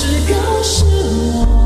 是告诉我